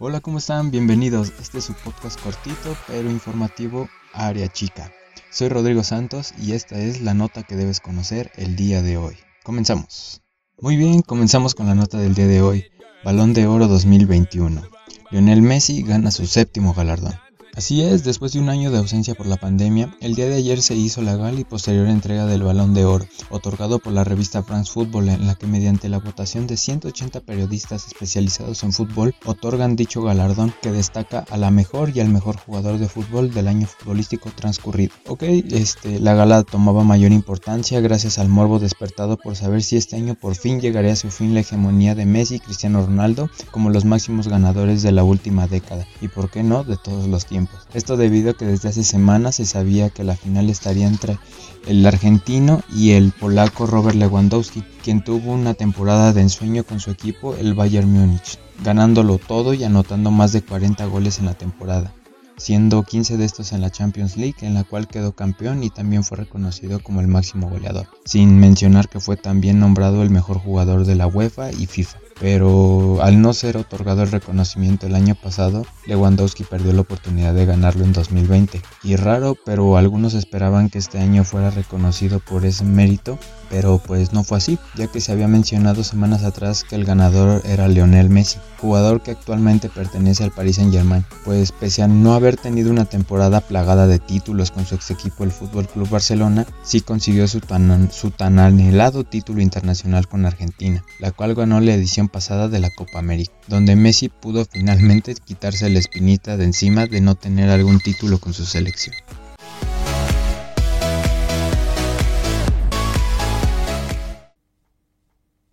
Hola, ¿cómo están? Bienvenidos. Este es su podcast cortito pero informativo Área Chica. Soy Rodrigo Santos y esta es la nota que debes conocer el día de hoy. Comenzamos. Muy bien, comenzamos con la nota del día de hoy. Balón de Oro 2021. Lionel Messi gana su séptimo galardón. Así es, después de un año de ausencia por la pandemia, el día de ayer se hizo la gala y posterior entrega del Balón de Oro, otorgado por la revista France Football, en la que mediante la votación de 180 periodistas especializados en fútbol otorgan dicho galardón que destaca a la mejor y al mejor jugador de fútbol del año futbolístico transcurrido. Ok, este, la gala tomaba mayor importancia gracias al morbo despertado por saber si este año por fin llegaría a su fin la hegemonía de Messi y Cristiano Ronaldo como los máximos ganadores de la última década y por qué no de todos los tiempos. Esto debido a que desde hace semanas se sabía que la final estaría entre el argentino y el polaco Robert Lewandowski, quien tuvo una temporada de ensueño con su equipo, el Bayern Múnich, ganándolo todo y anotando más de 40 goles en la temporada siendo 15 de estos en la Champions League, en la cual quedó campeón y también fue reconocido como el máximo goleador, sin mencionar que fue también nombrado el mejor jugador de la UEFA y FIFA pero al no ser otorgado el reconocimiento el año pasado, Lewandowski perdió la oportunidad de ganarlo en 2020. Y raro, pero algunos esperaban que este año fuera reconocido por ese mérito, pero pues no fue así, ya que se había mencionado semanas atrás que el ganador era Lionel Messi, jugador que actualmente pertenece al Paris Saint Germain, pues pese a no haber tenido una temporada plagada de títulos con su ex equipo el Fútbol Club Barcelona, sí consiguió su tan, su tan anhelado título internacional con Argentina, la cual ganó la edición pasada de la Copa América, donde Messi pudo finalmente quitarse la espinita de encima de no tener algún título con su selección.